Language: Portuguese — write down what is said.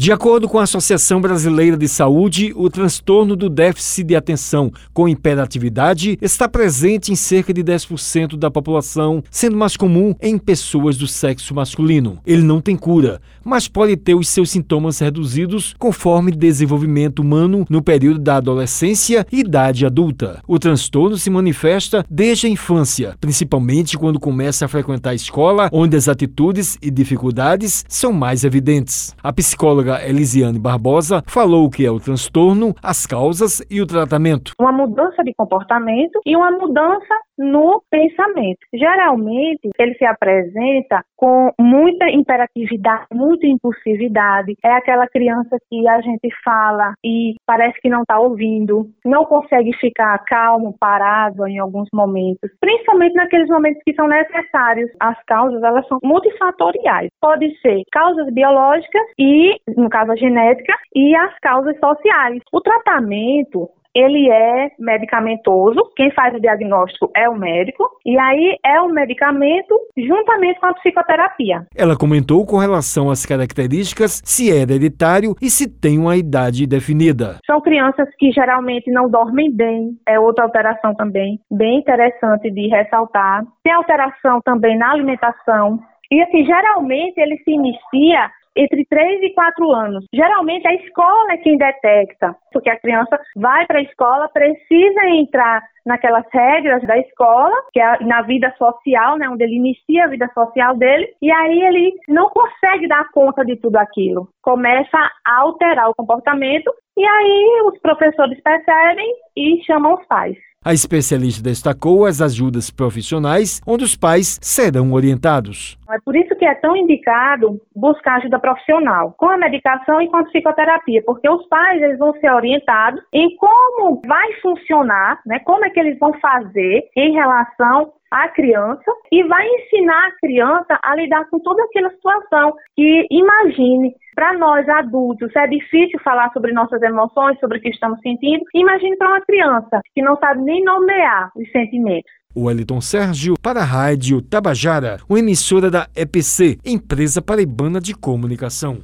De acordo com a Associação Brasileira de Saúde, o transtorno do déficit de atenção com hiperatividade está presente em cerca de 10% da população, sendo mais comum em pessoas do sexo masculino. Ele não tem cura, mas pode ter os seus sintomas reduzidos conforme desenvolvimento humano no período da adolescência e idade adulta. O transtorno se manifesta desde a infância, principalmente quando começa a frequentar a escola, onde as atitudes e dificuldades são mais evidentes. A psicóloga psicóloga Elisiane Barbosa falou o que é o transtorno, as causas e o tratamento. Uma mudança de comportamento e uma mudança no pensamento. Geralmente, ele se apresenta com muita imperatividade, muita impulsividade. É aquela criança que a gente fala e parece que não está ouvindo, não consegue ficar calmo, parado em alguns momentos, principalmente naqueles momentos que são necessários. As causas, elas são multifatoriais. Pode ser causas biológicas e, no caso, a genética, e as causas sociais. O tratamento ele é medicamentoso, quem faz o diagnóstico é o médico, e aí é o medicamento juntamente com a psicoterapia. Ela comentou com relação às características, se é hereditário e se tem uma idade definida. São crianças que geralmente não dormem bem, é outra alteração também, bem interessante de ressaltar. Tem alteração também na alimentação, e assim, geralmente ele se inicia entre 3 e 4 anos. Geralmente a escola é quem detecta, porque a criança vai para a escola, precisa entrar naquelas regras da escola, que é na vida social, né, onde ele inicia a vida social dele, e aí ele não consegue dar conta de tudo aquilo. Começa a alterar o comportamento e aí os professores percebem e chamam os pais. A especialista destacou as ajudas profissionais, onde os pais serão orientados. É por isso que é tão indicado buscar ajuda profissional, com a medicação e com a psicoterapia, porque os pais eles vão ser orientados em como vai funcionar, né, como é que eles vão fazer em relação à criança e vai ensinar a criança a lidar com toda aquela situação que imagine para nós adultos é difícil falar sobre nossas emoções, sobre o que estamos sentindo. Imagine para uma criança que não sabe nem nomear os sentimentos. Wellington Sérgio para a Rádio Tabajara, uma emissora da EPC, Empresa Paraibana de Comunicação.